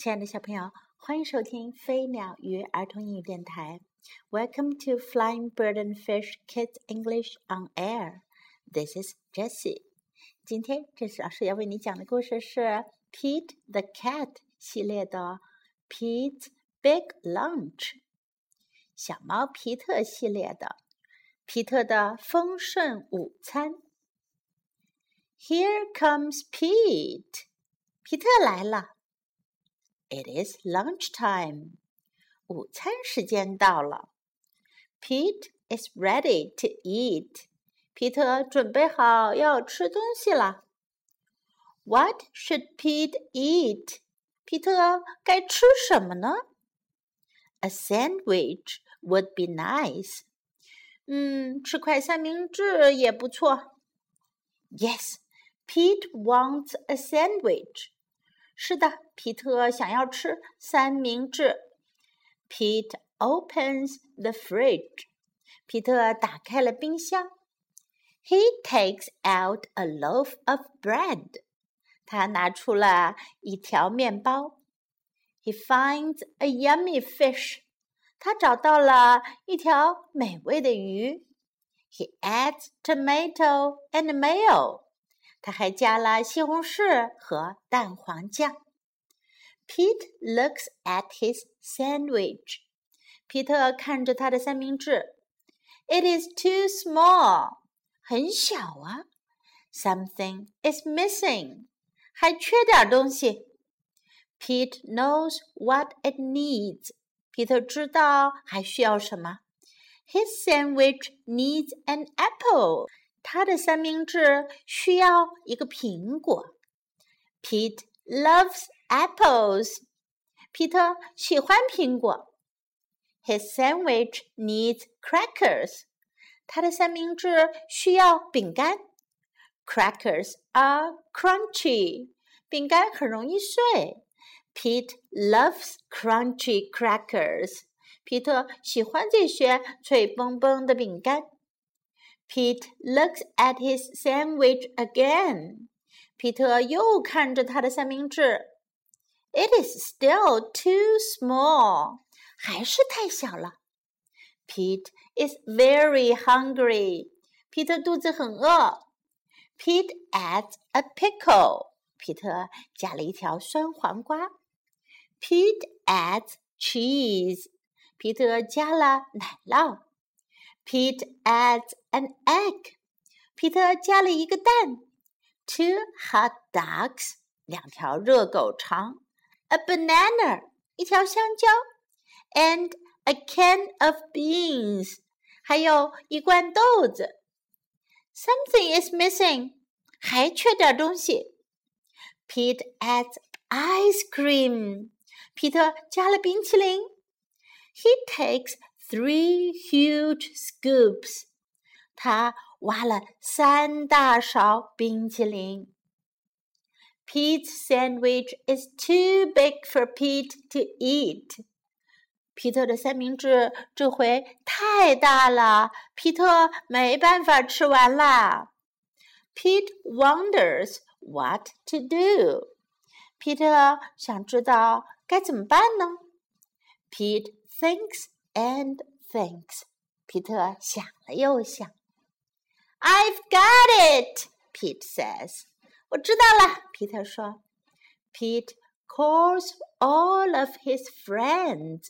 亲爱的小朋友，欢迎收听飞鸟与儿童英语电台。Welcome to Flying Bird and Fish Kids English on Air. This is Jessie. 今天这次老师要为你讲的故事是 Pete the Cat 系列的 Pete's Big Lunch，小猫皮特系列的皮特的丰盛午餐。Here comes Pete，皮特来了。It is lunch time. 午餐时间到了。Pete is ready to eat. 皮特准备好要吃东西了。What should Pete eat? 皮特该吃什么呢？A sandwich would be nice. 嗯，吃块三明治也不错。Yes, Pete wants a sandwich. 是的，皮特想要吃三明治。Pete opens the fridge。皮特打开了冰箱。He takes out a loaf of bread。他拿出了一条面包。He finds a yummy fish。他找到了一条美味的鱼。He adds tomato and mayo。 他还加了西红柿和蛋黄酱。Pete looks at his sandwich。皮特看着他的三明治。It is too small。很小啊。Something is missing。还缺点东西。Pete knows what it needs。皮特知道还需要什么。His sandwich needs an apple。 他的三明治需要一个苹果。Pete loves apples. 皮特喜欢苹果。His sandwich needs crackers. 他的三明治需要饼干。Crackers are crunchy. 饼干很容易碎。Pete loves crunchy crackers. 皮特喜欢这些脆崩崩的饼干。 Pete looks at his sandwich again. 皮特又看着他的三明治。It is still too small. 还是太小了。Pete is very hungry. 皮特肚子很饿。Pete adds a pickle. 皮特加了一条酸黄瓜。Pete adds cheese. 皮特加了奶酪。 Pete adds an egg. 皮特加了一个蛋。Two hot dogs. 两条热狗肠。A banana. 一条香蕉。And a can of beans. 还有一罐豆子。Something is missing. 还缺点东西。Pete adds ice cream. 皮特加了冰淇淋。He takes three huge scoops. 他挖了三大勺冰淇淋。Pete's sandwich is too big for Pete to eat. 皮特的三明治这回太大了，皮特没办法吃完啦。Pete wonders what to do. 皮特想知道该怎么办呢？Pete thinks and thinks. 皮特想了又想。I've got it, Pete says. 我知道了，皮特说。Pete calls all of his friends.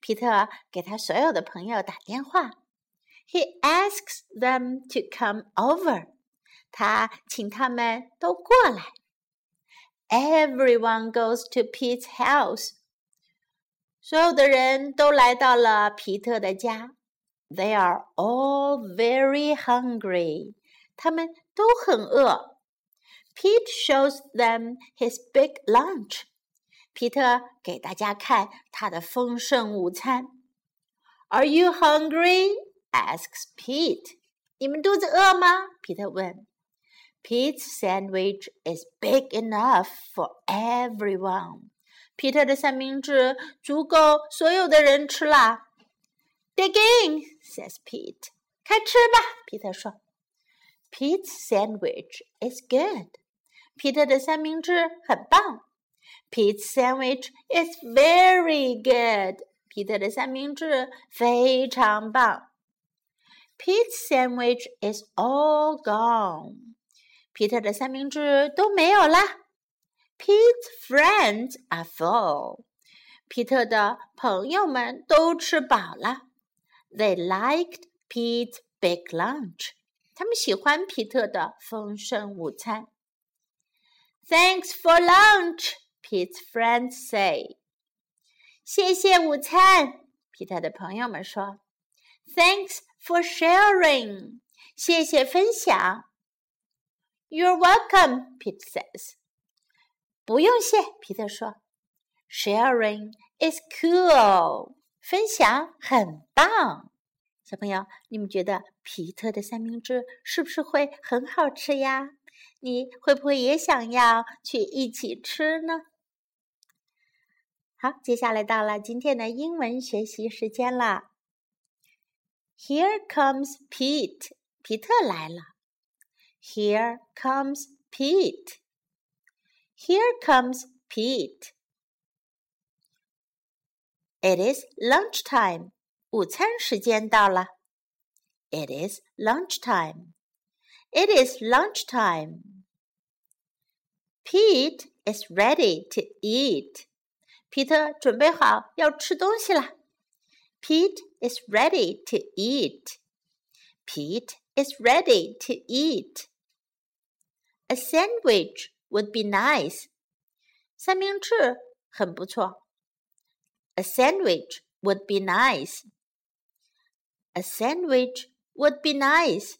皮特给他所有的朋友打电话。He asks them to come over. 他请他们都过来。Everyone goes to Pete's house. 所有的人都来到了皮特的家。They are all very hungry. 他们都很饿。Pete shows them his big lunch. 皮特给大家看他的丰盛午餐。Are you hungry? asks Pete. 你们肚子饿吗？皮特问。Pete's sandwich is big enough for everyone. 皮特的三明治足够所有的人吃啦。Dig in, says Pete. 开吃吧，皮特说。Pete's sandwich is good. 皮特的三明治很棒。Pete's sandwich is very good. 皮特的三明治非常棒。Pete's sandwich is all gone. 皮特的三明治都没有啦。Pete's friends are full. 皮特的朋友们都吃饱了。They liked Pete's big lunch. 他们喜欢皮特的丰盛午餐。Thanks for lunch, Pete's friends say. 谢谢午餐，皮特的朋友们说。Thanks for sharing. 谢谢分享。You're welcome, Pete says. 不用谢，皮特说。Sharing is cool. 分享很棒。小朋友，你们觉得皮特的三明治是不是会很好吃呀？你会不会也想要去一起吃呢？好，接下来到了今天的英文学习时间了。Here comes Pete，皮特来了。Here comes Pete. Here comes Pete. It is lunchtime. 午餐时间到了。It is lunchtime. It is lunchtime. Pete is ready to eat. 皮特准备好要吃东西了。Pete is ready to eat. Pete is ready to eat. A sandwich would be nice. 三明治很不错。A sandwich would be nice. A sandwich would be nice.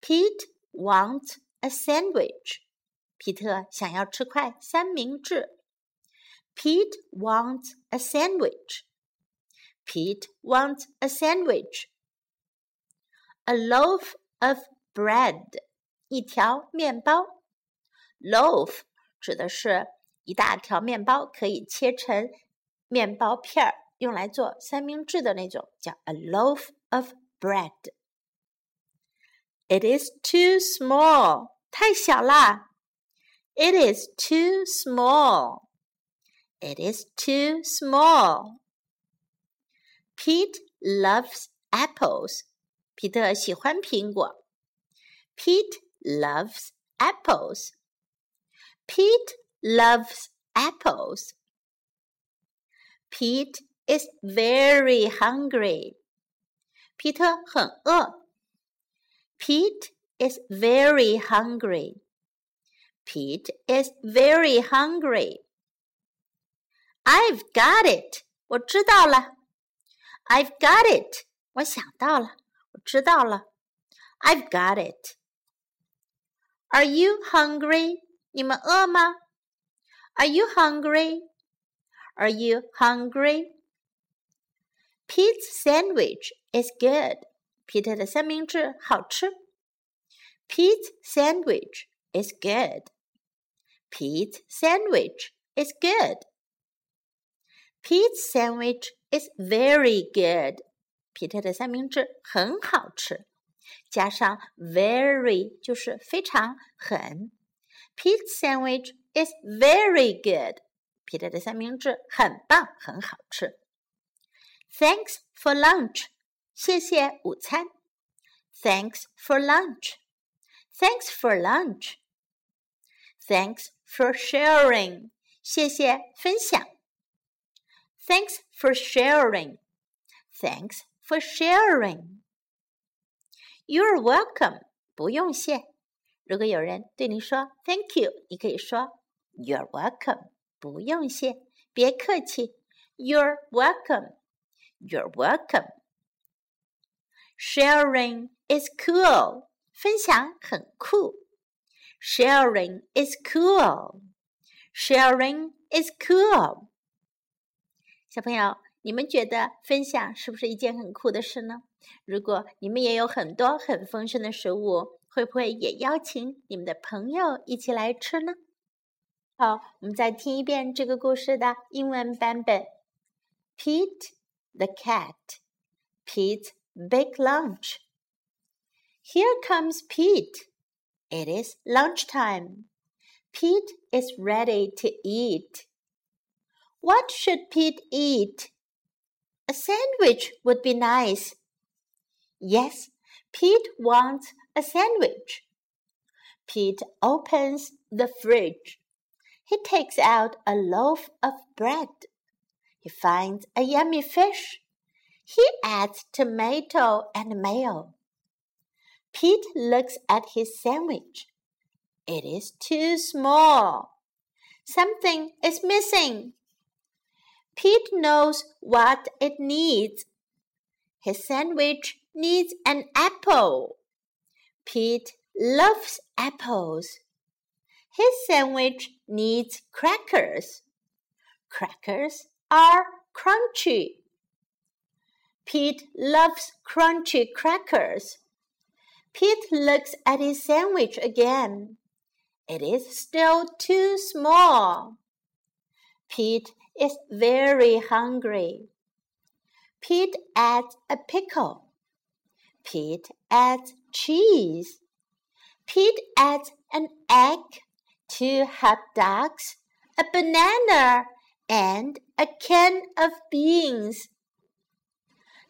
Pete wants a sandwich. 皮特想要吃块三明治。Pete wants a sandwich. Pete wants a sandwich. A loaf of bread. 一条面包。 Loaf 指的是一大条面包，可以切成面包片儿，用来做三明治的那种，叫 a loaf of bread。It is too small，太小啦。It is too small. It is too small. Pete loves apples. 皮特喜欢苹果。Pete loves apples. Pete loves apples. Pete is very hungry. 皮特很饿。Pete is very hungry. Pete is very hungry. I've got it. 我知道了。I've got it. 我想到了，我知道了。I've got it. Are you hungry? 你们饿吗？Are you hungry? Are you hungry? Pete's sandwich is good. 皮特的三明治好吃。Pete's sandwich is good. Pete's sandwich is good. Pete's sandwich is very good. 皮特的三明治很好吃。加上 very 就是非常很。 Pete's sandwich is very good. 皮特的三明治很棒，很好吃。Thanks for lunch. 谢谢午餐。Thanks for lunch. Thanks for lunch. Thanks for sharing. 谢谢分享。Thanks for sharing. Thanks for sharing. You're welcome. 不用谢。 如果有人对你说 “Thank you”，你可以说 “You're welcome”，不用谢，别客气。You're welcome. You're welcome. Sharing is cool. 分享很酷。Sharing is cool. Sharing is cool. 小朋友，你们觉得分享是不是一件很酷的事呢？如果你们也有很多很丰盛的食物， 会不会也邀请你们的朋友一起来吃呢？好，我们再听一遍这个故事的英文版本。Pete the cat, Pete's big lunch. Here comes Pete. It is lunchtime. Pete is ready to eat. What should Pete eat? A sandwich would be nice. Yes, Pete wants a sandwich. Pete opens the fridge. He takes out a loaf of bread. He finds a yummy fish. He adds tomato and mayo. Pete looks at his sandwich. It is too small. Something is missing. Pete knows what it needs. His sandwich needs an apple. Pete loves apples. His sandwich needs crackers. Crackers are crunchy. Pete loves crunchy crackers. Pete looks at his sandwich again. It is still too small. Pete is very hungry. Pete adds a pickle. Pete adds cheese. Pete adds an egg, two hot dogs, a banana, and a can of beans.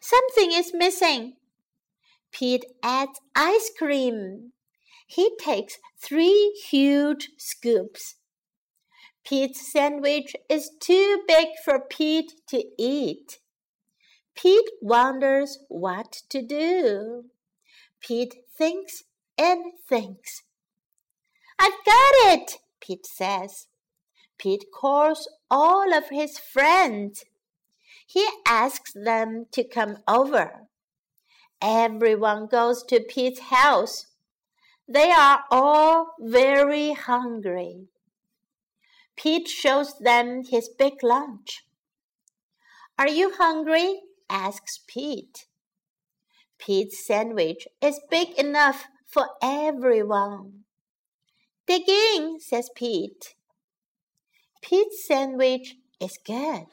Something is missing. Pete adds ice cream. He takes three huge scoops. Pete's sandwich is too big for Pete to eat. Pete wonders what to do. Pete thinks and thinks. I've got it, Pete says. Pete calls all of his friends. He asks them to come over. Everyone goes to Pete's house. They are all very hungry. Pete shows them his big lunch. Are you hungry? asks Pete. Pete's sandwich is big enough for everyone. Dig in, says Pete. Pete's sandwich is good.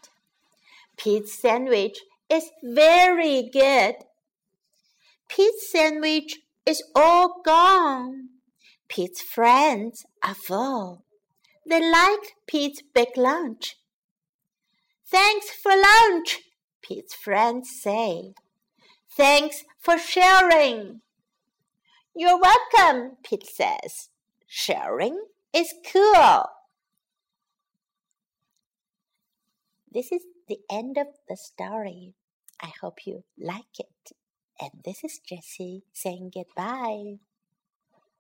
Pete's sandwich is very good. Pete's sandwich is all gone. Pete's friends are full. They like Pete's big lunch. Thanks for lunch, Pete's friends say. Thanks for sharing. You're welcome, Pete says. Sharing is cool. This is the end of the story. I hope you like it. And this is Jessie saying goodbye.